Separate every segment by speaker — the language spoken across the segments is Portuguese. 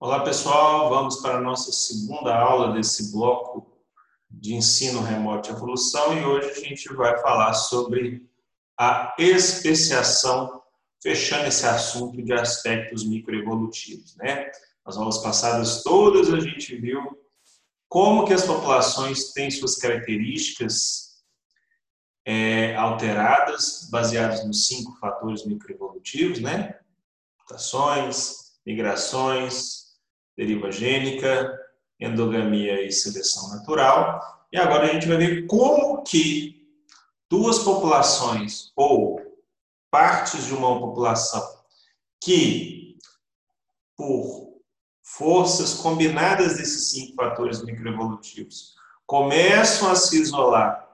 Speaker 1: Olá pessoal, vamos para a nossa segunda aula desse bloco de ensino remoto e evolução e hoje a gente vai falar sobre a especiação, fechando esse assunto de aspectos microevolutivos. Né? Nas aulas passadas todas a gente viu como que as populações têm suas características é, alteradas, baseadas nos cinco fatores microevolutivos, né? Mutações, migrações, deriva gênica, endogamia e seleção natural. E agora a gente vai ver como que duas populações ou partes de uma população que, por forças combinadas desses cinco fatores microevolutivos, começam a se isolar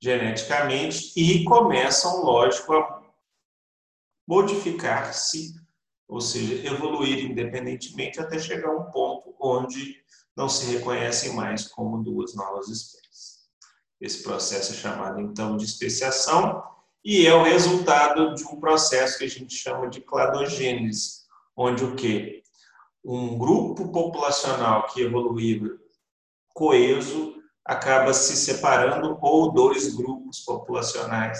Speaker 1: geneticamente e começam, lógico, a modificar-se ou seja, evoluir independentemente até chegar a um ponto onde não se reconhecem mais como duas novas espécies. Esse processo é chamado então de especiação e é o resultado de um processo que a gente chama de cladogênese, onde o que um grupo populacional que evoluiu coeso acaba se separando ou dois grupos populacionais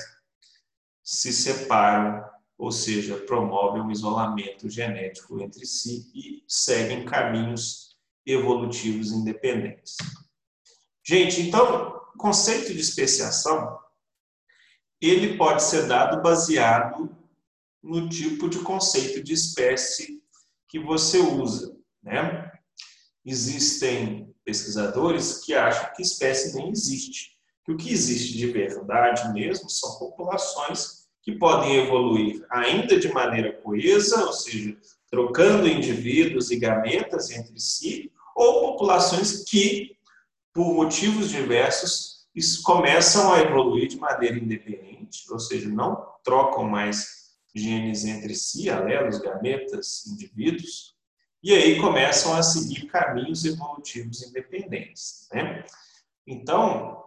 Speaker 1: se separam ou seja, promovem um isolamento genético entre si e seguem caminhos evolutivos independentes. Gente, então, o conceito de especiação ele pode ser dado baseado no tipo de conceito de espécie que você usa, né? Existem pesquisadores que acham que espécie nem existe, que o que existe de verdade mesmo são populações que podem evoluir ainda de maneira coesa, ou seja, trocando indivíduos e gametas entre si, ou populações que, por motivos diversos, começam a evoluir de maneira independente, ou seja, não trocam mais genes entre si, alelos, gametas, indivíduos, e aí começam a seguir caminhos evolutivos independentes. Né? Então,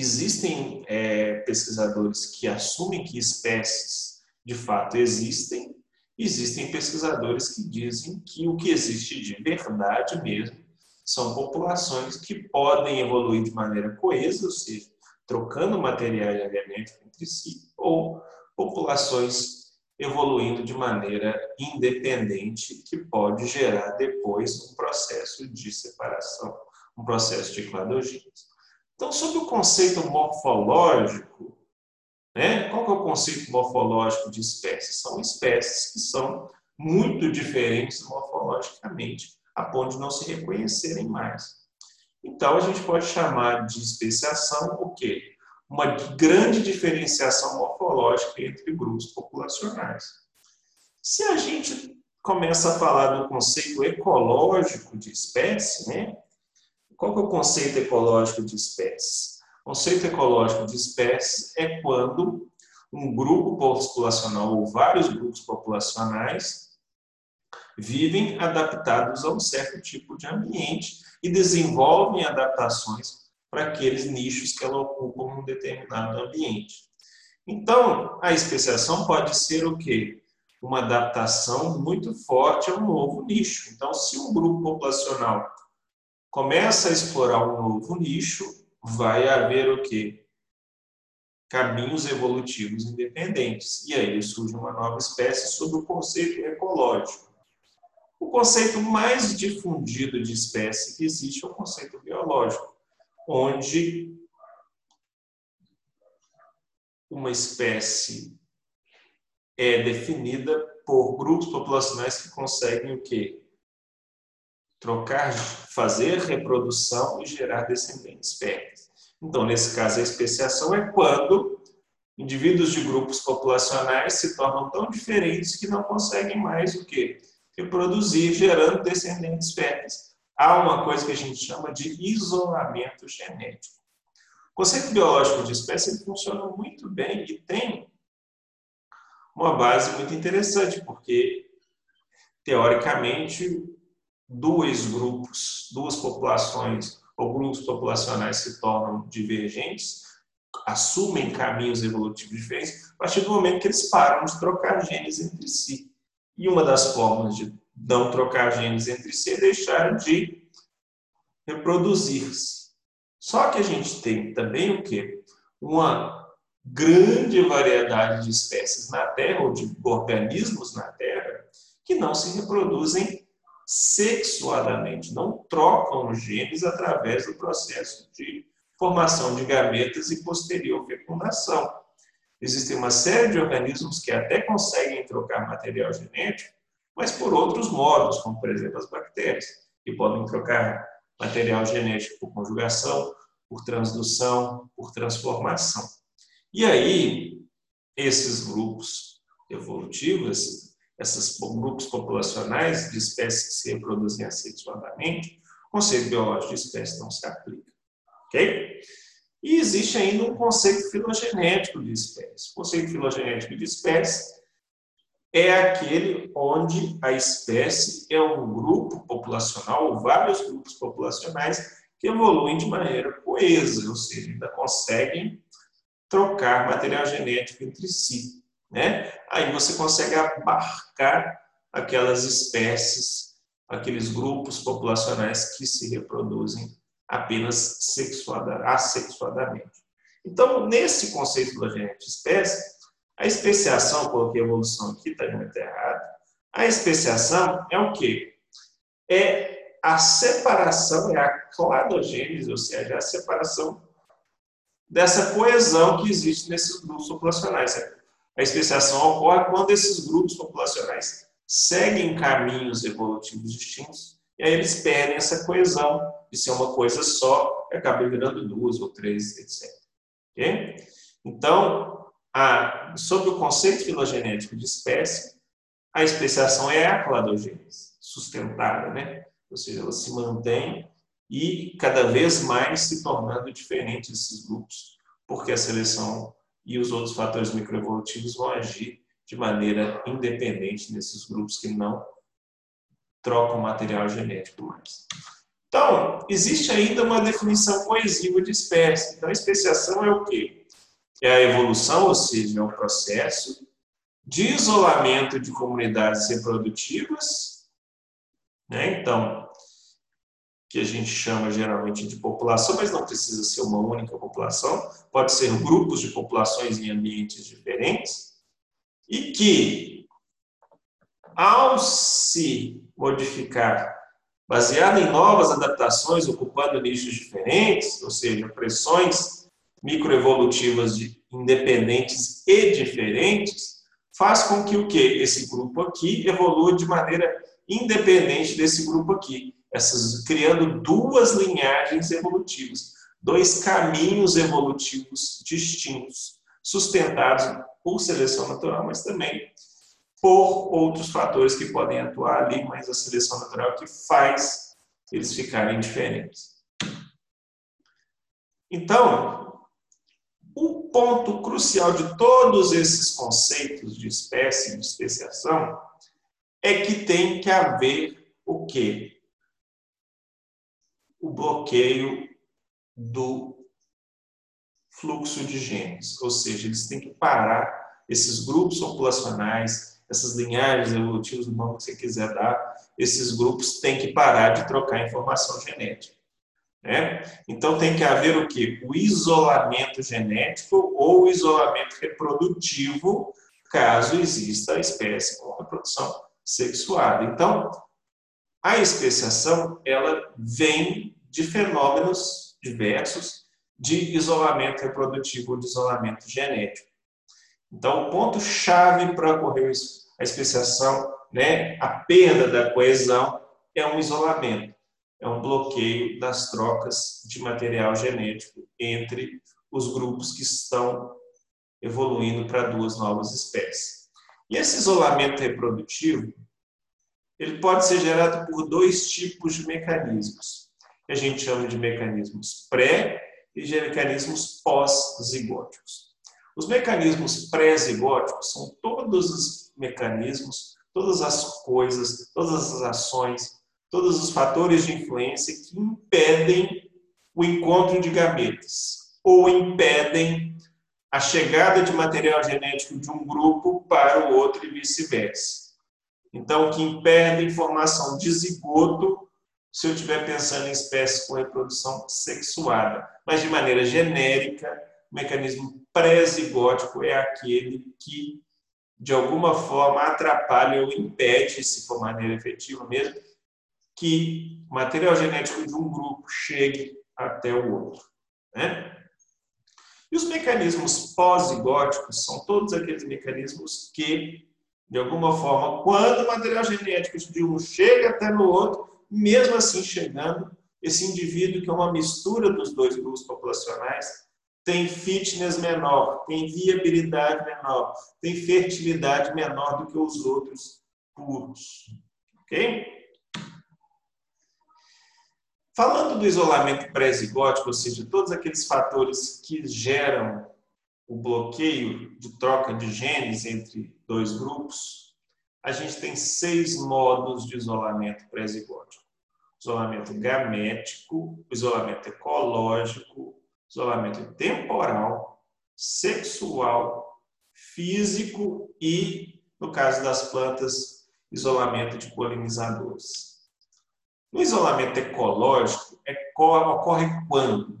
Speaker 1: Existem é, pesquisadores que assumem que espécies de fato existem, existem pesquisadores que dizem que o que existe de verdade mesmo são populações que podem evoluir de maneira coesa, ou seja, trocando material genético entre si, ou populações evoluindo de maneira independente, que pode gerar depois um processo de separação, um processo de cladogênese. Então, sobre o conceito morfológico, né? qual é o conceito morfológico de espécies? São espécies que são muito diferentes morfologicamente, a ponto de não se reconhecerem mais. Então, a gente pode chamar de especiação o quê? Uma grande diferenciação morfológica entre grupos populacionais. Se a gente começa a falar do conceito ecológico de espécie, né? Qual que é o conceito ecológico de espécies? O conceito ecológico de espécies é quando um grupo populacional ou vários grupos populacionais vivem adaptados a um certo tipo de ambiente e desenvolvem adaptações para aqueles nichos que ela ocupa em um determinado ambiente. Então, a especiação pode ser o quê? Uma adaptação muito forte a um novo nicho. Então, se um grupo populacional começa a explorar um novo nicho, vai haver o quê? Caminhos evolutivos independentes. E aí surge uma nova espécie sob o conceito ecológico. O conceito mais difundido de espécie que existe é o conceito biológico, onde uma espécie é definida por grupos populacionais que conseguem o quê? Trocar, fazer reprodução e gerar descendentes férteis. Então, nesse caso, a especiação é quando indivíduos de grupos populacionais se tornam tão diferentes que não conseguem mais o quê? Reproduzir, gerando descendentes férteis. Há uma coisa que a gente chama de isolamento genético. O conceito biológico de espécie funciona muito bem e tem uma base muito interessante, porque, teoricamente, dois grupos, duas populações ou grupos populacionais se tornam divergentes, assumem caminhos evolutivos diferentes, a partir do momento que eles param de trocar genes entre si. E uma das formas de não trocar genes entre si e deixar de reproduzir-se. Só que a gente tem também o quê? Uma grande variedade de espécies na Terra, ou de organismos na Terra, que não se reproduzem sexuadamente, não trocam genes através do processo de formação de gametas e posterior fecundação. Existem uma série de organismos que até conseguem trocar material genético, mas por outros modos, como por exemplo as bactérias, que podem trocar material genético por conjugação, por transdução, por transformação. E aí, esses grupos evolutivos, esses grupos populacionais de espécies que se reproduzem assexuadamente, o conceito biológico de espécie não se aplica. Ok? E existe ainda um conceito filogenético de espécie. O conceito filogenético de espécie é aquele onde a espécie é um grupo populacional, ou vários grupos populacionais, que evoluem de maneira coesa, ou seja, ainda conseguem trocar material genético entre si. Né? Aí você consegue abarcar aquelas espécies, aqueles grupos populacionais que se reproduzem apenas sexuada, assexuadamente. Então, nesse conceito filogenético de espécie, a especiação, coloquei evolução aqui, está muito errado. A especiação é o quê? É a separação, é a cladogênese, ou seja, a separação dessa coesão que existe nesses grupos populacionais. A especiação ocorre quando esses grupos populacionais seguem caminhos evolutivos distintos e aí eles perdem essa coesão de ser uma coisa só e acaba virando duas ou três, etc. Okay? Então, a, sobre o conceito filogenético de espécie, a especiação é a cladogênese, sustentada, né? ou seja, ela se mantém e cada vez mais se tornando diferente esses grupos, porque a seleção e os outros fatores microevolutivos vão agir de maneira independente nesses grupos que não trocam material genético mais. Então, existe ainda uma definição coesiva de espécie. Então, especiação é o quê? é a evolução, ou seja, é o processo de isolamento de comunidades reprodutivas, né? Então, que a gente chama geralmente de população, mas não precisa ser uma única população, pode ser grupos de populações em ambientes diferentes, e que, ao se modificar, baseado em novas adaptações, ocupando nichos diferentes, ou seja, pressões microevolutivas independentes e diferentes, faz com que o que esse grupo aqui evolua de maneira independente desse grupo aqui, essas criando duas linhagens evolutivas, dois caminhos evolutivos distintos, sustentados por seleção natural, mas também por outros fatores que podem atuar ali, mas a seleção natural que faz eles ficarem diferentes. Então, o ponto crucial de todos esses conceitos de espécie de especiação é que tem que haver o quê? O bloqueio do fluxo de genes, ou seja, eles têm que parar esses grupos populacionais, essas linhagens evolutivas do nome que você quiser dar, esses grupos têm que parar de trocar informação genética. Né? Então tem que haver o que? O isolamento genético ou isolamento reprodutivo, caso exista a espécie com reprodução sexuada. Então, a especiação ela vem de fenômenos diversos de isolamento reprodutivo ou de isolamento genético. Então, o ponto chave para ocorrer a especiação, né, a perda da coesão é um isolamento é um bloqueio das trocas de material genético entre os grupos que estão evoluindo para duas novas espécies. E esse isolamento reprodutivo, ele pode ser gerado por dois tipos de mecanismos, que a gente chama de mecanismos pré e de mecanismos pós-zigóticos. Os mecanismos pré-zigóticos são todos os mecanismos, todas as coisas, todas as ações, todos os fatores de influência que impedem o encontro de gametas ou impedem a chegada de material genético de um grupo para o outro e vice-versa. Então, que impede a informação de zigoto se eu estiver pensando em espécies com reprodução sexuada. Mas, de maneira genérica, o mecanismo pré-zigótico é aquele que, de alguma forma, atrapalha ou impede, se for maneira efetiva mesmo, que o material genético de um grupo chegue até o outro. Né? E os mecanismos pós-zigóticos são todos aqueles mecanismos que, de alguma forma, quando o material genético de um chega até no outro, mesmo assim chegando, esse indivíduo que é uma mistura dos dois grupos populacionais tem fitness menor, tem viabilidade menor, tem fertilidade menor do que os outros puros. Ok? Falando do isolamento pré-zigótico, ou seja, todos aqueles fatores que geram o bloqueio de troca de genes entre dois grupos, a gente tem seis modos de isolamento pré-zigótico. Isolamento gamético, isolamento ecológico, isolamento temporal, sexual, físico e, no caso das plantas, isolamento de polinizadores. O isolamento ecológico é ocorre quando?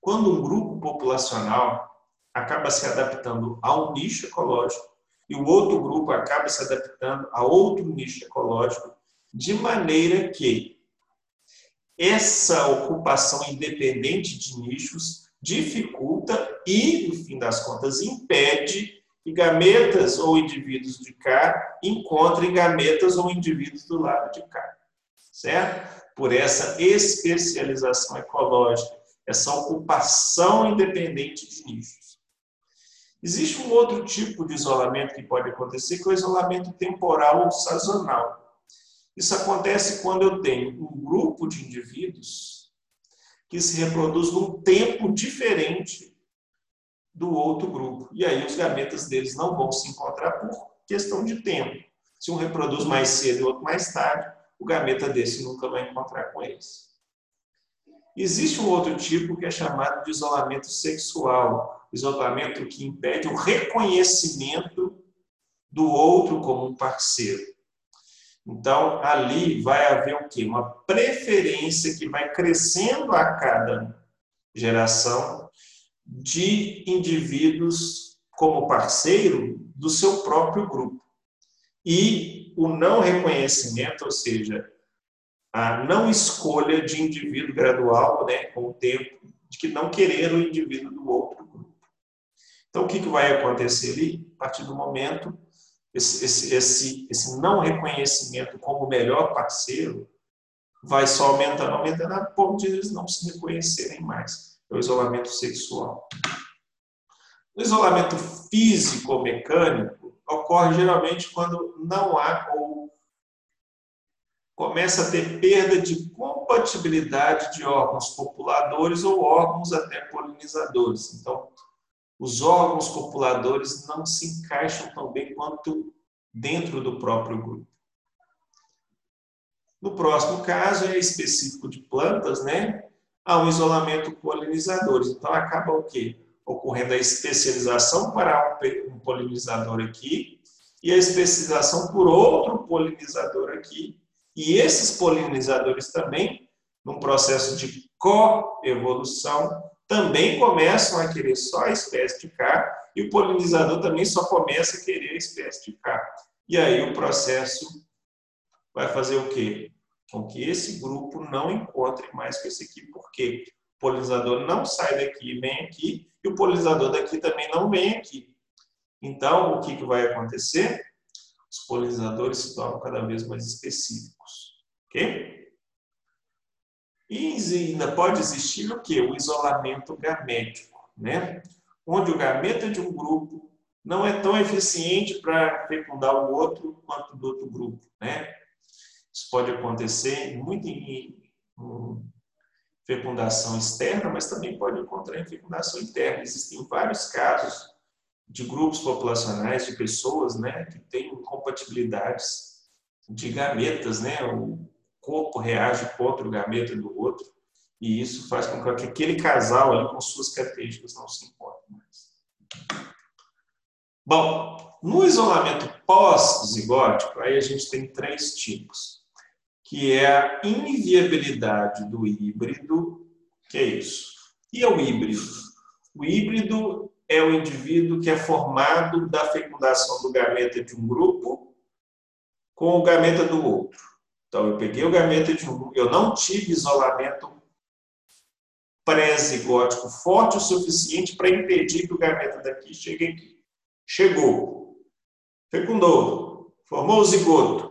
Speaker 1: Quando um grupo populacional acaba se adaptando a um nicho ecológico e o outro grupo acaba se adaptando a outro nicho ecológico, de maneira que essa ocupação independente de nichos dificulta e, no fim das contas, impede que gametas ou indivíduos de cá encontrem gametas ou indivíduos do lado de cá certo? Por essa especialização ecológica, essa ocupação independente de nichos. Existe um outro tipo de isolamento que pode acontecer, que é o isolamento temporal ou sazonal. Isso acontece quando eu tenho um grupo de indivíduos que se reproduz num tempo diferente do outro grupo. E aí os gametas deles não vão se encontrar por questão de tempo. Se um reproduz mais cedo e o outro mais tarde, o gameta desse nunca vai encontrar com eles. Existe um outro tipo que é chamado de isolamento sexual, isolamento que impede o reconhecimento do outro como um parceiro. Então, ali vai haver o quê? Uma preferência que vai crescendo a cada geração de indivíduos como parceiro do seu próprio grupo. E o não reconhecimento, ou seja, a não escolha de indivíduo gradual, né, com o tempo, de que não querer o indivíduo do outro grupo. Então, o que, que vai acontecer ali? A partir do momento, esse, esse, esse, esse não reconhecimento como melhor parceiro vai só aumentando, aumentando, a ponto de eles não se reconhecerem mais. É o isolamento sexual. O isolamento físico ou mecânico, ocorre geralmente quando não há ou começa a ter perda de compatibilidade de órgãos populadores ou órgãos até polinizadores. Então, os órgãos populadores não se encaixam tão bem quanto dentro do próprio grupo. No próximo caso, é específico de plantas, né? Há um isolamento polinizadores. Então, acaba o quê? ocorrendo a especialização para um polinizador aqui e a especialização por outro polinizador aqui. E esses polinizadores também, num processo de coevolução, também começam a querer só a espécie de cá e o polinizador também só começa a querer a espécie de cá. E aí o processo vai fazer o quê? Com que esse grupo não encontre mais com esse aqui. Por quê? O polinizador não sai daqui e vem aqui, e o polinizador daqui também não vem aqui. Então, o que, que vai acontecer? Os polinizadores se tornam cada vez mais específicos. Ok? E ainda pode existir o que? O isolamento gamético, né? Onde o gameta de um grupo não é tão eficiente para fecundar o outro quanto do outro grupo, né? Isso pode acontecer muito em, em fecundação externa, mas também pode encontrar em fecundação interna. Existem vários casos de grupos populacionais, de pessoas né, que têm incompatibilidades de gametas, né? o corpo reage contra o gameta do outro, e isso faz com que aquele casal ali com suas características não se encontrem mais. Bom, no isolamento pós-zigótico, aí a gente tem três tipos, que é a inviabilidade do híbrido, que é isso. E é o híbrido? O híbrido é o indivíduo que é formado da fecundação do gameta de um grupo com o gameta do outro. Então, eu peguei o gameta de um, eu não tive isolamento pré-zigótico forte o suficiente para impedir que o gameta daqui chegue aqui. Chegou, fecundou, formou o zigoto.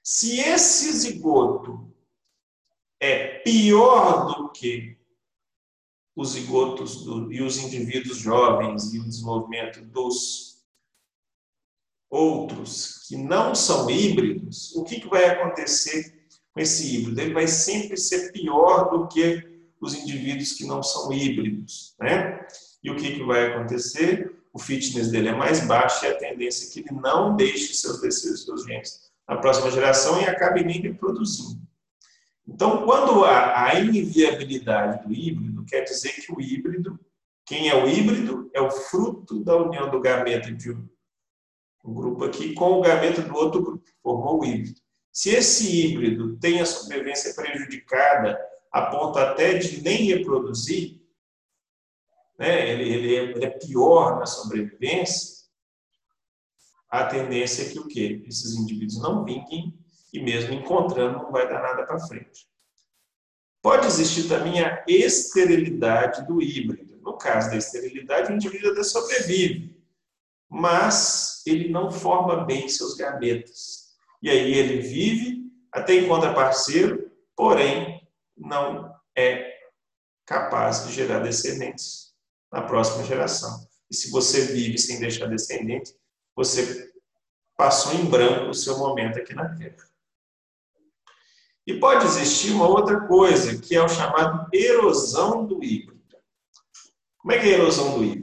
Speaker 1: Se esse zigoto é pior do que os zigotos do, e os indivíduos jovens e o desenvolvimento dos outros que não são híbridos, o que, que vai acontecer com esse híbrido? Ele vai sempre ser pior do que os indivíduos que não são híbridos, né? E o que, que vai acontecer? O fitness dele é mais baixo e a tendência é que ele não deixe seus desejos, seus genes na próxima geração e acabe nem reproduzindo. Então, quando há a inviabilidade do híbrido, quer dizer que o híbrido, quem é o híbrido, é o fruto da união do gameta de um, grupo aqui com o gameta do outro grupo, formou o híbrido. Se esse híbrido tem a sobrevivência prejudicada a ponto até de nem reproduzir, né, ele, ele, é, ele é pior na sobrevivência, a tendência é que o quê? Esses indivíduos não vinguem e mesmo encontrando não vai dar nada para frente. Pode existir também a esterilidade do híbrido. No caso da esterilidade, o indivíduo até sobrevive, mas ele não forma bem seus gametas. E aí ele vive, até encontra parceiro, porém não é capaz de gerar descendentes na próxima geração. E se você vive sem deixar descendentes, você passou em branco o seu momento aqui na Terra. E pode existir uma outra coisa, que é o chamado erosão do híbrido. Como é que é a erosão do híbrido?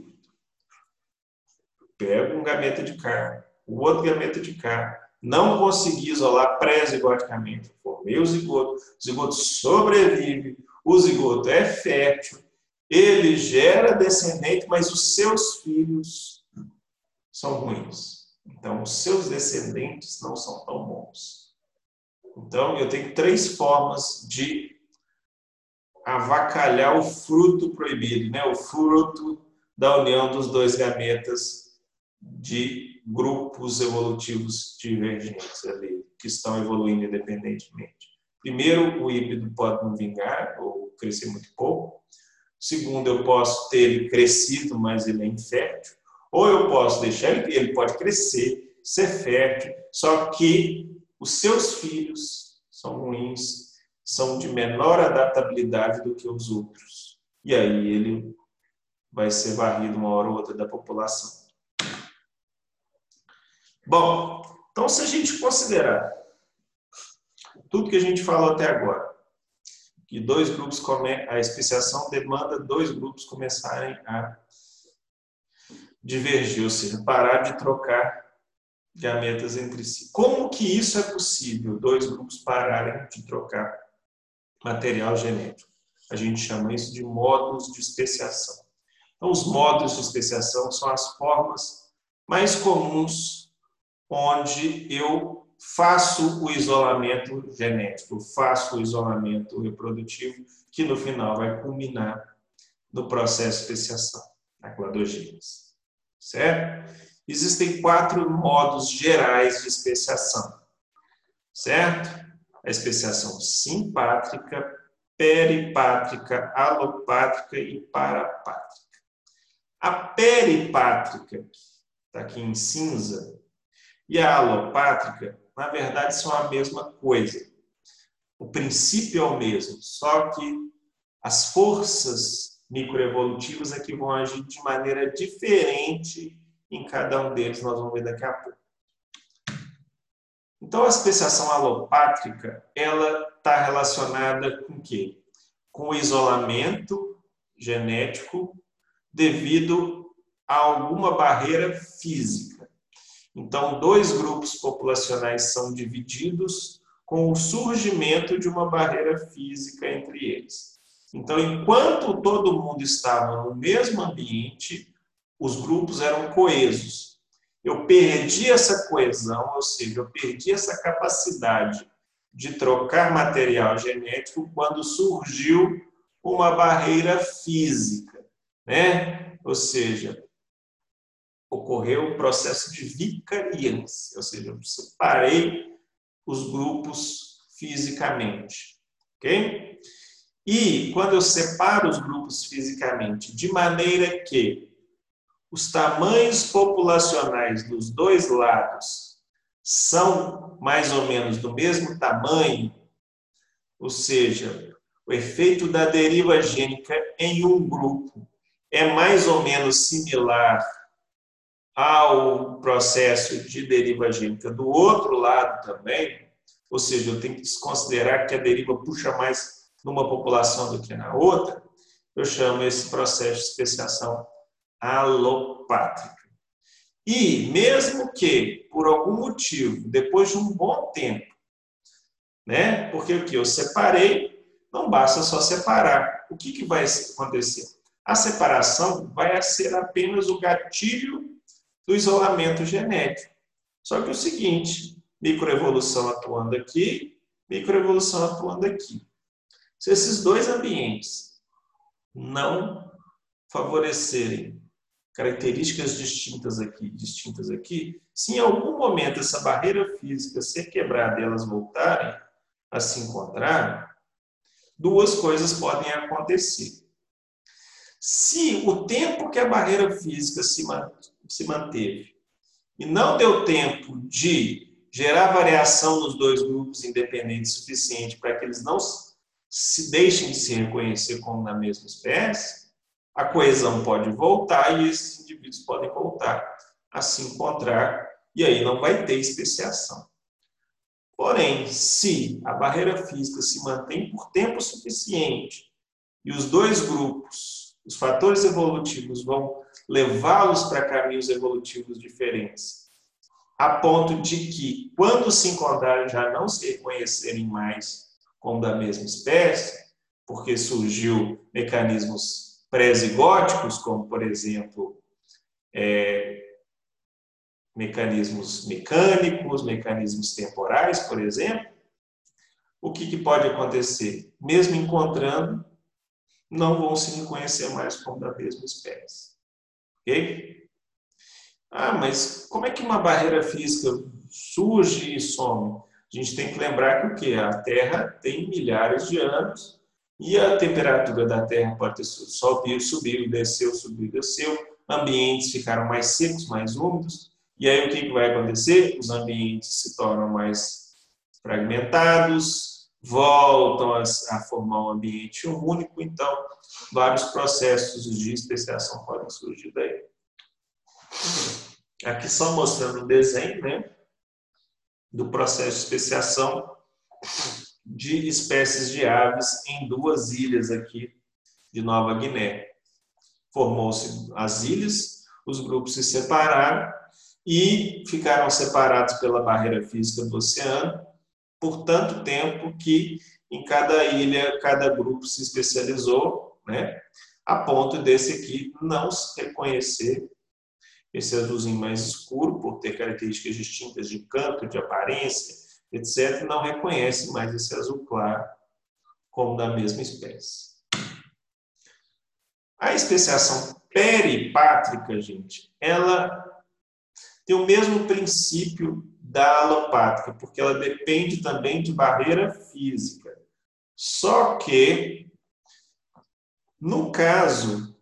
Speaker 1: Pego um gameta de carne, o outro gameta de carne, não consegui isolar pré-zigoticamente, formei o zigoto, o zigoto sobrevive, o zigoto é fértil, ele gera descendente, mas os seus filhos são ruins. Então, os seus descendentes não são tão bons. Então, eu tenho três formas de avacalhar o fruto proibido, né? o fruto da união dos dois gametas de grupos evolutivos divergentes ali, que estão evoluindo independentemente. Primeiro, o híbrido pode não vingar ou crescer muito pouco. Segundo, eu posso ter ele crescido, mas ele é infértil. Ou eu posso deixar ele, ele pode crescer, ser fértil, só que os seus filhos são ruins, são de menor adaptabilidade do que os outros. E aí ele vai ser varrido uma hora ou outra da população. Bom, então se a gente considerar tudo que a gente falou até agora, que dois grupos come... a especiação demanda dois grupos começarem a divergir, ou seja, parar de trocar gametas entre si. Como que isso é possível? Dois grupos pararem de trocar material genético. A gente chama isso de modos de especiação. Então, os modos de especiação são as formas mais comuns onde eu faço o isolamento genético, faço o isolamento reprodutivo, que no final vai culminar no processo de especiação, na cladogênese. Certo? existem quatro modos gerais de especiação, certo? A especiação simpátrica, peripátrica, alopátrica e parapátrica. A peripátrica, está aqui em cinza, e a alopátrica, na verdade, são a mesma coisa. O princípio é o mesmo, só que as forças microevolutivas é que vão agir de maneira diferente em cada um deles nós vamos ver daqui a pouco. Então, a especiação alopátrica, ela está relacionada com o quê? Com o isolamento genético devido a alguma barreira física. Então, dois grupos populacionais são divididos com o surgimento de uma barreira física entre eles. Então, enquanto todo mundo estava no mesmo ambiente, os grupos eram coesos. eu perdi essa coesão, ou seja, eu perdi essa capacidade de trocar material genético quando surgiu uma barreira física, né? Ou seja, ocorreu o processo de vicariância, ou seja, eu separei os grupos fisicamente, ok? E quando eu separo os grupos fisicamente de maneira que os tamanhos populacionais dos dois lados são mais ou menos do mesmo tamanho, ou seja, o efeito da deriva gênica em um grupo é mais ou menos similar ao processo de deriva gênica do outro lado também, ou seja, eu tenho que desconsiderar que a deriva puxa mais numa população do que na outra, eu chamo esse processo de especiação alopátrica. E mesmo que, por algum motivo, depois de um bom tempo, né? Porque o que eu separei, não basta só separar. O que, que vai acontecer? A separação vai ser apenas o gatilho do isolamento genético. Só que é o seguinte, microevolução atuando aqui, microevolução atuando aqui. Se esses dois ambientes não favorecerem características distintas aqui, distintas aqui, se em algum momento essa barreira física ser quebrada e elas voltarem a se encontrar, duas coisas podem acontecer. Se o tempo que a barreira física se manteve e não deu tempo de gerar variação nos dois grupos independentes suficiente para que eles não se deixem de se reconhecer como na mesma espécie, a coesão pode voltar e esses indivíduos podem voltar a se encontrar e aí não vai ter especiação. Porém, se a barreira física se mantém por tempo suficiente e os dois grupos, os fatores evolutivos vão levá-los para caminhos evolutivos diferentes, a ponto de que, quando se encontrarem, já não se reconhecerem mais como da mesma espécie, porque surgiu mecanismos pré-zigóticos, como, por exemplo, é, mecanismos mecânicos, mecanismos temporais, por exemplo, o que, que pode acontecer? Mesmo encontrando, não vão se reconhecer mais como da mesma espécie. Ok? Ah, mas como é que uma barreira física surge e some? A gente tem que lembrar que o que? A Terra tem milhares de anos e a temperatura da Terra pode ter subido, subiu, desceu, subiu, desceu. Ambientes ficaram mais secos, mais úmidos. E aí o que vai acontecer? Os ambientes se tornam mais fragmentados, voltam a, a formar um ambiente único. Então, vários processos de especiação podem surgir daí. Aqui só mostrando o desenho né, do processo de especiação de espécies de aves em duas ilhas aqui de Nova Guiné. Formou-se as ilhas, os grupos se separaram e ficaram separados pela barreira física do oceano por tanto tempo que em cada ilha, cada grupo se especializou, né? a ponto desse aqui não se reconhecer esse azulzinho mais escuro, por ter características distintas de canto, de aparência, etc., não reconhece mais esse azul claro como da mesma espécie. A especiação peripátrica, gente, ela tem o mesmo princípio da alopátrica, porque ela depende também de barreira física. Só que, no caso,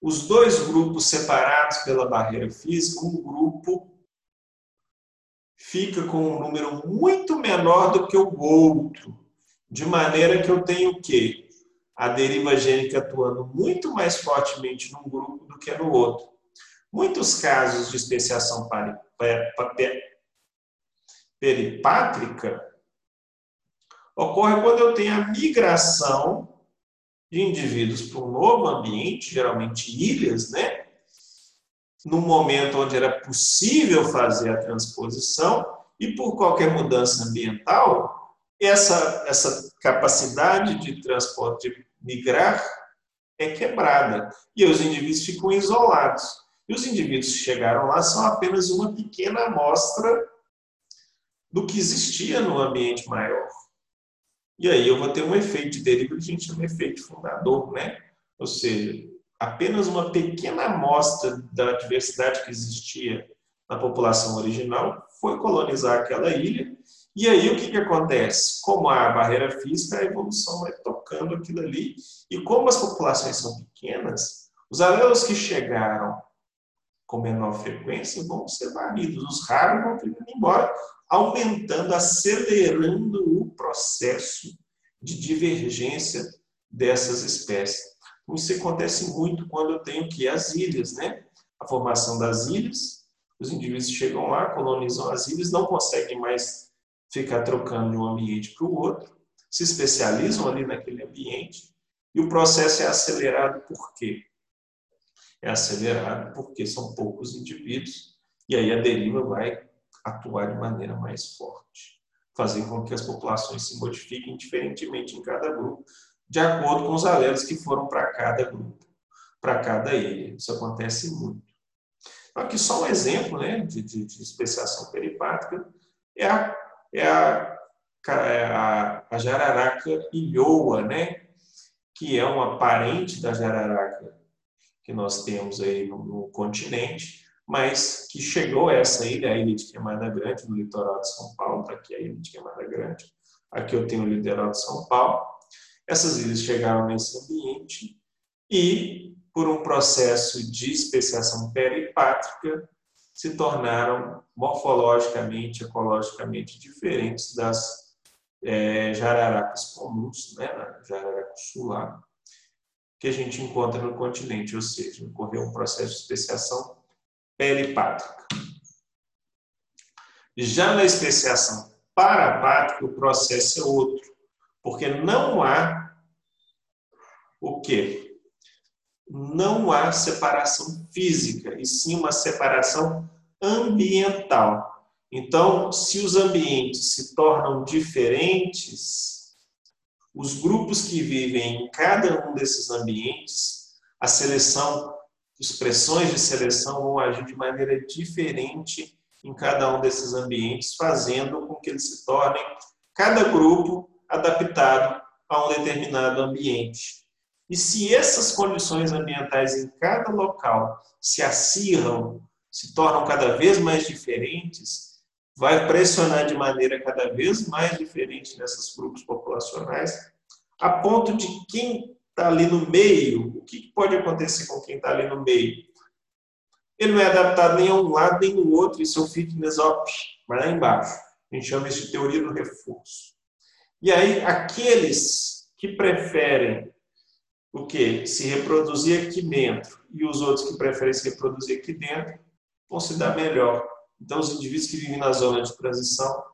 Speaker 1: os dois grupos separados pela barreira física, um grupo fica com um número muito menor do que o outro, de maneira que eu tenho o quê? A deriva gênica atuando muito mais fortemente num grupo do que no outro. Muitos casos de especiação peripátrica ocorre quando eu tenho a migração de indivíduos para um novo ambiente, geralmente ilhas, né? no momento onde era possível fazer a transposição, e por qualquer mudança ambiental, essa, essa capacidade de transporte, de migrar, é quebrada. E os indivíduos ficam isolados. E os indivíduos que chegaram lá são apenas uma pequena amostra do que existia no ambiente maior. E aí eu vou ter um efeito de deriva que a gente chama de efeito fundador, né? Ou seja, apenas uma pequena amostra da diversidade que existia na população original foi colonizar aquela ilha. E aí o que, que acontece? Como há barreira física, a evolução vai tocando aquilo ali. E como as populações são pequenas, os alelos que chegaram com menor frequência vão ser varridos. Os raros vão ter embora, aumentando, acelerando o processo de divergência dessas espécies. Isso acontece muito quando eu tenho que as ilhas, né? A formação das ilhas, os indivíduos chegam lá, colonizam as ilhas, não conseguem mais ficar trocando de um ambiente para o outro, se especializam ali naquele ambiente e o processo é acelerado por quê? É acelerado porque são poucos indivíduos e aí a deriva vai atuar de maneira mais forte, fazer com que as populações se modifiquem diferentemente em cada grupo, de acordo com os alelos que foram para cada grupo, para cada ilha. Isso acontece muito. Aqui só um exemplo né, de, de, de especiação peripática é a, é a, é a, a jararaca ilhoa, né, que é uma parente da jararaca que nós temos aí no, no continente, mas que chegou a essa ilha, a ilha de Queimada Grande, no litoral de São Paulo, está aqui a ilha de Queimada Grande, aqui eu tenho o litoral de São Paulo, essas ilhas chegaram nesse ambiente e, por um processo de especiação peripátrica, se tornaram morfologicamente, ecologicamente diferentes das é, jararacas comuns, né, jararaca sular, que a gente encontra no continente, ou seja, ocorreu um processo de especiação peripátrica. Já na especiação parapátrica, o processo é outro. Porque não há o quê? Não há separação física, e sim uma separação ambiental. Então, se os ambientes se tornam diferentes, os grupos que vivem em cada um desses ambientes, a seleção, as pressões de seleção vão agir de maneira diferente em cada um desses ambientes, fazendo com que eles se tornem, cada grupo, adaptado a um determinado ambiente. E se essas condições ambientais em cada local se acirram, se tornam cada vez mais diferentes, vai pressionar de maneira cada vez mais diferente nesses grupos populacionais, a ponto de quem está ali no meio, o que pode acontecer com quem está ali no meio? Ele não é adaptado nem a um lado nem no outro, e seu fitness op, vai lá embaixo. A gente chama isso de teoria do reforço. E aí, aqueles que preferem o que? Se reproduzir aqui dentro e os outros que preferem se reproduzir aqui dentro vão se dar melhor. Então, os indivíduos que vivem na zona de transição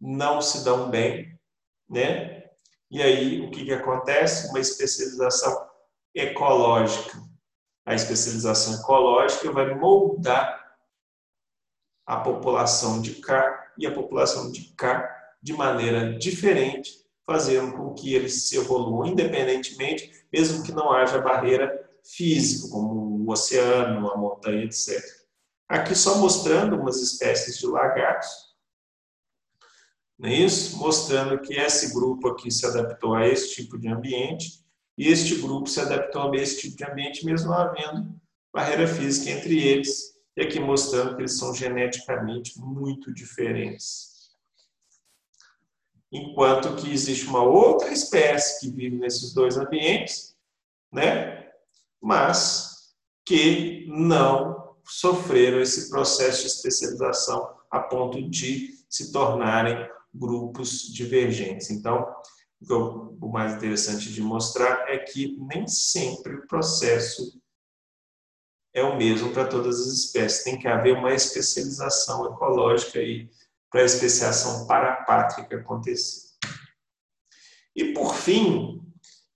Speaker 1: não se dão bem, né? E aí, o que, que acontece? Uma especialização ecológica. A especialização ecológica vai moldar a população de cá e a população de cá de maneira diferente, fazendo com que eles se evoluam independentemente, mesmo que não haja barreira física, como o oceano, a montanha, etc. Aqui só mostrando umas espécies de lagartos, não é isso? Mostrando que esse grupo aqui se adaptou a esse tipo de ambiente e este grupo se adaptou a esse tipo de ambiente, mesmo havendo barreira física entre eles, e aqui mostrando que eles são geneticamente muito diferentes enquanto que existe uma outra espécie que vive nesses dois ambientes, né? Mas que não sofreram esse processo de especialização a ponto de se tornarem grupos divergentes. Então, o mais interessante de mostrar é que nem sempre o processo é o mesmo para todas as espécies. Tem que haver uma especialização ecológica e para a especiação parapátrica acontecer. E, por fim,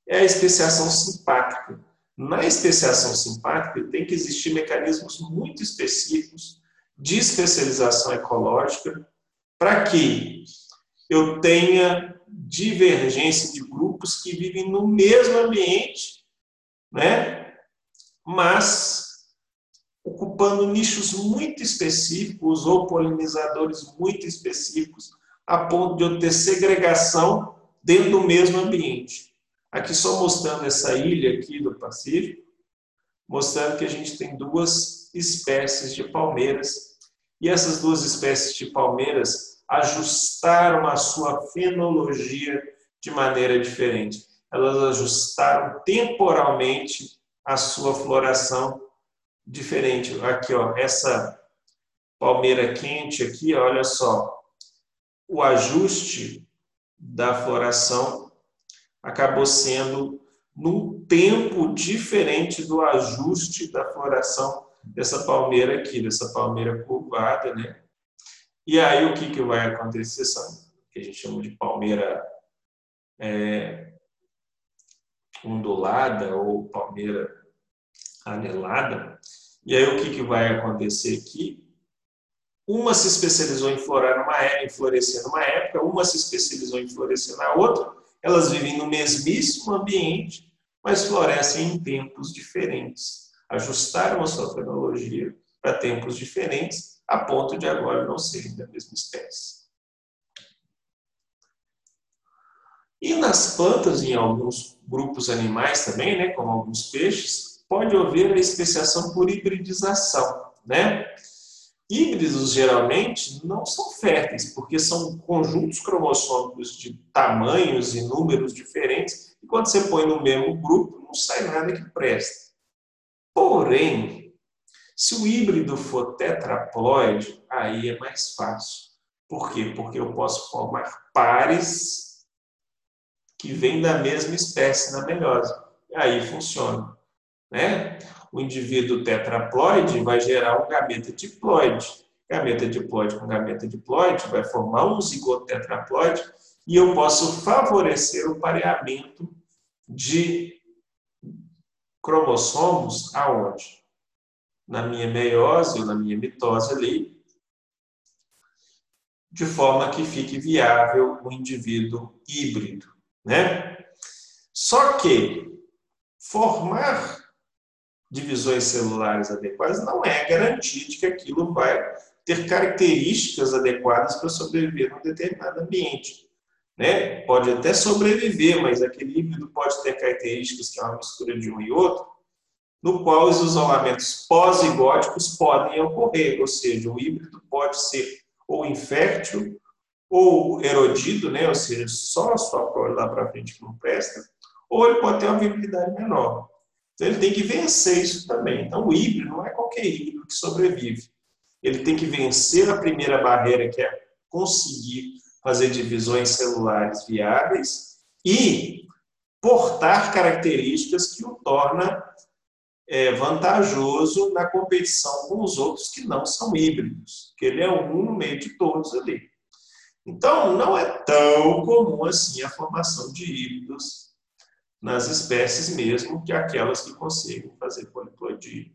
Speaker 1: é a especiação simpática. Na especiação simpática, tem que existir mecanismos muito específicos de especialização ecológica para que eu tenha divergência de grupos que vivem no mesmo ambiente, né? mas ocupando nichos muito específicos ou polinizadores muito específicos, a ponto de eu ter segregação dentro do mesmo ambiente. Aqui só mostrando essa ilha aqui do Pacífico, mostrando que a gente tem duas espécies de palmeiras e essas duas espécies de palmeiras ajustaram a sua fenologia de maneira diferente. Elas ajustaram temporalmente a sua floração diferente. Aqui, ó, essa palmeira quente aqui, olha só, o ajuste da floração acabou sendo num tempo diferente do ajuste da floração dessa palmeira aqui, dessa palmeira curvada, né? E aí o que, que vai acontecer? São que a gente chama de palmeira é, ondulada ou palmeira anelada. E aí o que, que vai acontecer aqui? Uma se especializou em florar numa época, em florescer numa época, uma se especializou em florescer na outra. Elas vivem no mesmíssimo ambiente, mas florescem em tempos diferentes. Ajustaram a sua fenologia para tempos diferentes, a ponto de agora não serem da mesma espécie. E nas plantas, em alguns grupos animais também, né, como alguns peixes, pode haver a especiação por hibridização, né? Híbridos geralmente não são férteis, porque são conjuntos cromossômicos de tamanhos e números diferentes, e quando você põe no mesmo grupo, não sai nada que preste. Porém, se o híbrido for tetraploide, aí é mais fácil. Por quê? Porque eu posso formar pares que vêm da mesma espécie na meiose. Aí funciona. Né? o indivíduo tetraploide vai gerar um gameta diploide. Gameta diploide com gameta diploide vai formar um zigoto tetraploide e eu posso favorecer o pareamento de cromossomos aonde? Na minha meiose ou na minha mitose ali, de forma que fique viável o um indivíduo híbrido, né? Só que formar divisões celulares adequadas, não é garantia de que aquilo vai ter características adequadas para sobreviver num determinado ambiente. Né? Pode até sobreviver, mas aquele híbrido pode ter características que é uma mistura de um e outro, no qual os isolamentos pós-igóticos podem ocorrer, ou seja, o híbrido pode ser ou infértil ou erodido, né? ou seja, só a sua prole lá para frente que não presta, ou ele pode ter uma viabilidade menor. Então ele tem que vencer isso também. Então o híbrido não é qualquer híbrido que sobrevive. Ele tem que vencer a primeira barreira, que é conseguir fazer divisões celulares viáveis e portar características que o torna é, vantajoso na competição com os outros que não são híbridos, que ele é um no meio de todos ali. Então, não é tão comum assim a formação de híbridos nas espécies mesmo que aquelas que conseguem fazer poliploidia.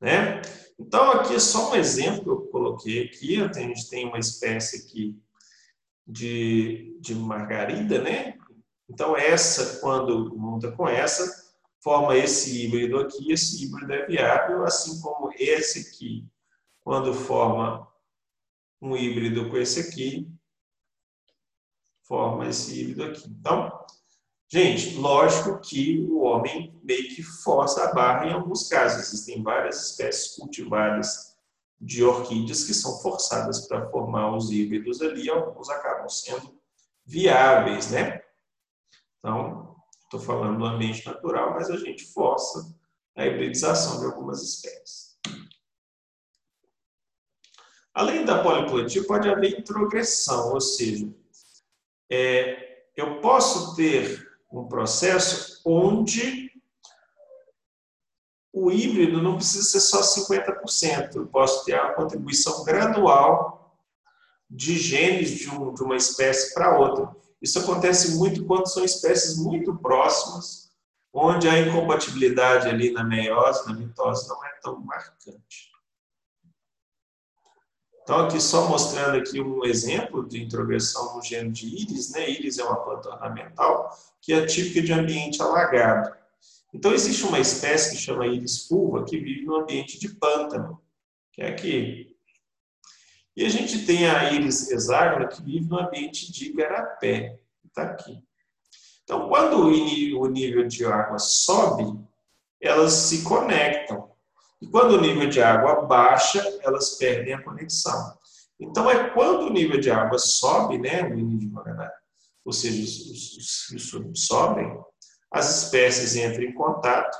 Speaker 1: Né? Então, aqui é só um exemplo que eu coloquei aqui. A gente tem uma espécie aqui de, de margarida, né? Então, essa, quando monta com essa, forma esse híbrido aqui. Esse híbrido é viável, assim como esse aqui, quando forma um híbrido com esse aqui, forma esse híbrido aqui. Então, Gente, lógico que o homem meio que força a barra em alguns casos. Existem várias espécies cultivadas de orquídeas que são forçadas para formar os híbridos ali, alguns acabam sendo viáveis, né? Então, estou falando do ambiente natural, mas a gente força a hibridização de algumas espécies. Além da poliploidia, pode haver introgressão, ou seja, é, eu posso ter um processo onde o híbrido não precisa ser só 50%. Eu posso ter uma contribuição gradual de genes de, um, de uma espécie para outra. Isso acontece muito quando são espécies muito próximas, onde a incompatibilidade ali na meiose, na mitose, não é tão marcante. Então, aqui só mostrando aqui um exemplo de introversão no gênero de íris, né? Íris é uma planta ornamental que é típica de ambiente alagado. Então, existe uma espécie que chama íris fulva que vive no ambiente de pântano, que é aqui. E a gente tem a íris hexágona que vive no ambiente de igarapé, que está aqui. Então, quando o nível de água sobe, elas se conectam. E quando o nível de água baixa, elas perdem a conexão. Então, é quando o nível de água sobe, né, o nível de ou seja, os, os sobem, as espécies entram em contato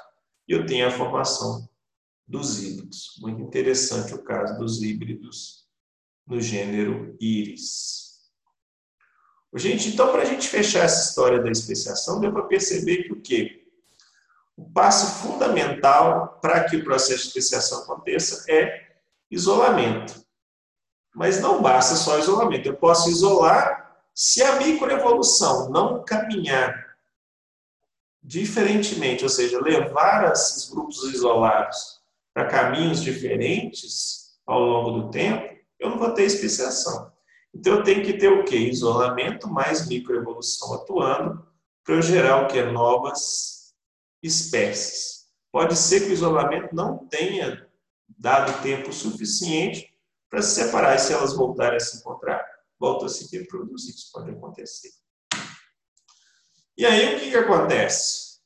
Speaker 1: e eu tenho a formação dos híbridos. Muito interessante o caso dos híbridos no gênero Íris. Gente, então, para a gente fechar essa história da especiação, deu para perceber que o quê? O passo fundamental para que o processo de especiação aconteça é isolamento. Mas não basta só isolamento. Eu posso isolar se a microevolução não caminhar diferentemente, ou seja, levar esses grupos isolados para caminhos diferentes ao longo do tempo, eu não vou ter especiação. Então eu tenho que ter o quê? Isolamento mais microevolução atuando para eu gerar o que? Novas espécies. Pode ser que o isolamento não tenha dado tempo suficiente para se separar, e se elas voltarem a se encontrar, voltam a se reproduzir. Isso pode acontecer. E aí o que, que acontece?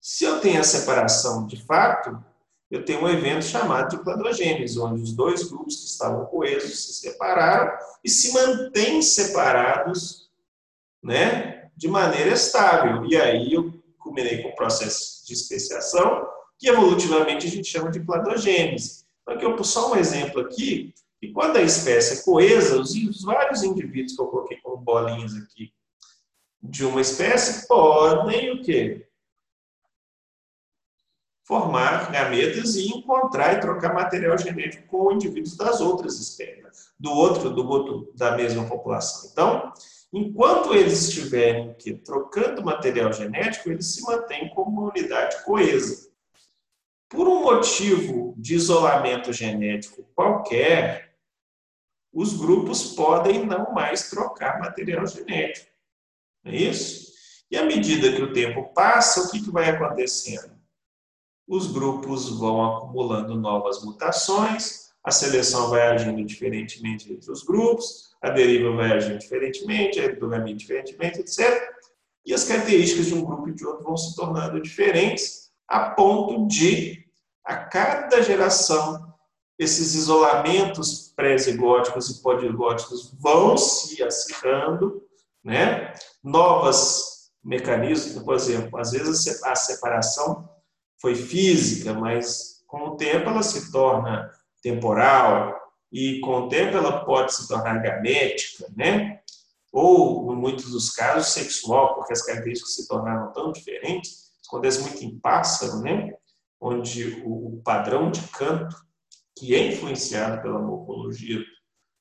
Speaker 1: Se eu tenho a separação de fato, eu tenho um evento chamado de cladogênese, onde os dois grupos que estavam coesos se separaram e se mantêm separados né, de maneira estável. E aí eu combinei com o processo de especiação, que evolutivamente a gente chama de cladogênese. Então, aqui eu só um exemplo aqui, e quando a espécie é coesa, os, os vários indivíduos que eu coloquei como bolinhas aqui de uma espécie podem o quê? Formar gametas e encontrar e trocar material genético com indivíduos das outras espécies, do outro, do outro da mesma população. Então, enquanto eles estiverem trocando material genético, eles se mantêm como uma unidade coesa. Por um motivo de isolamento genético qualquer, os grupos podem não mais trocar material genético. Não é isso? E à medida que o tempo passa, o que, que vai acontecendo? Os grupos vão acumulando novas mutações, a seleção vai agindo diferentemente entre os grupos, a deriva vai agindo diferentemente, a endogamia diferentemente, etc. E as características de um grupo e de outro vão se tornando diferentes, a ponto de, a cada geração, esses isolamentos pré-zigóticos e pós vão se acirrando né? Novas mecanismos, por exemplo, às vezes a separação foi física, mas com o tempo ela se torna temporal e com o tempo ela pode se tornar gamética, né? Ou, em muitos dos casos, sexual, porque as características se tornaram tão diferentes. Isso acontece muito em pássaro, né? Onde o padrão de canto, que é influenciado pela morfologia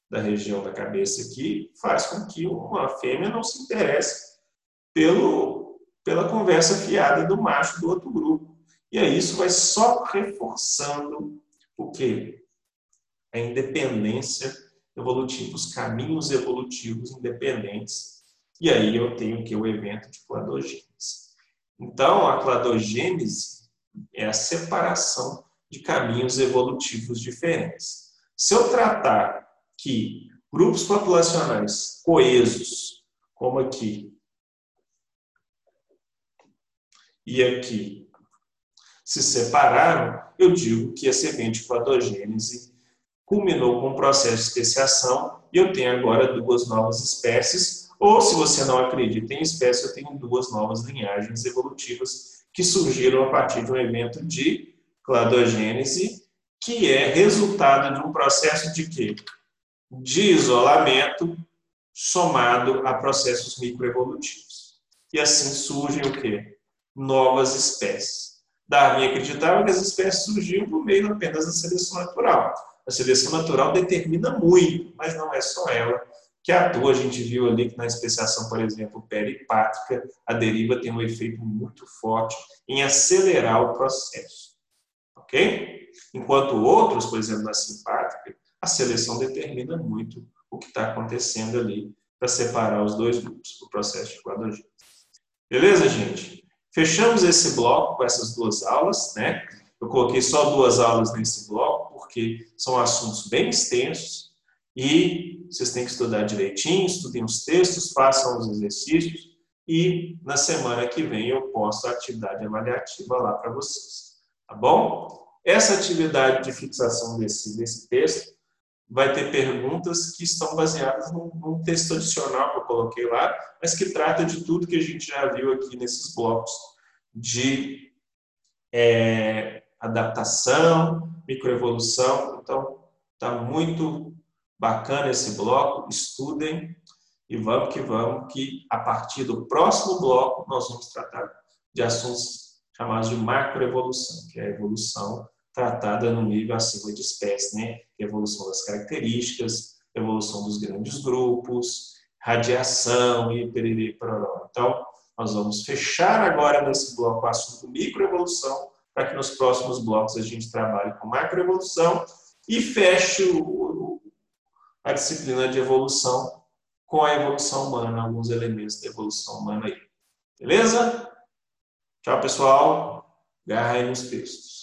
Speaker 1: da região da cabeça aqui faz com que uma fêmea não se interesse pelo, pela conversa fiada do macho do outro grupo. E aí isso vai só reforçando o quê? A independência evolutiva, os caminhos evolutivos independentes. E aí eu tenho que o evento de cladogênese. Então, a cladogênese é a separação de caminhos evolutivos diferentes. Se eu tratar que grupos populacionais coesos, como aqui e aqui, se separaram, eu digo que esse evento de patogênese culminou com um processo de especiação e eu tenho agora duas novas espécies, ou se você não acredita em espécie, eu tenho duas novas linhagens evolutivas que surgiram a partir de um evento de cladogênese, que é resultado de um processo de quê? de isolamento somado a processos microevolutivos. E assim surgem o quê? Novas espécies. Darwin acreditava que as espécies surgiam por meio apenas da seleção natural. A seleção natural determina muito, mas não é só ela que atua. A gente viu ali que na especiação, por exemplo, peripátrica, a deriva tem um efeito muito forte em acelerar o processo. Ok? Enquanto outros, por exemplo, na simpátrica, a seleção determina muito o que está acontecendo ali para separar os dois grupos, o processo de quadrogênese. Beleza, gente? Fechamos esse bloco com essas duas aulas, né? Eu coloquei só duas aulas nesse bloco, porque são assuntos bem extensos e vocês têm que estudar direitinho, estudem os textos, façam os exercícios e na semana que vem eu posto a atividade avaliativa lá para vocês. Tá bom? Essa atividade de fixação desse, desse texto vai ter perguntas que estão baseadas num, num, texto adicional que eu coloquei lá, mas que trata de tudo que a gente já viu aqui nesses blocos de é, adaptação, microevolução. Então, está muito bacana esse bloco, estudem e vamos que vamos, que a partir do próximo bloco nós vamos tratar de assuntos chamados de macroevolução, que é a evolução tratada no nível acima de espécie, né? Evolução das características, evolução dos grandes grupos, radiação e periri. Então, nós vamos fechar agora nesse bloco o assunto microevolução, para que nos próximos blocos a gente trabalhe com macroevolução e feche o, a disciplina de evolução com a evolução humana, alguns elementos da evolução humana aí. Beleza? Tchau, pessoal. Garra aí nos textos.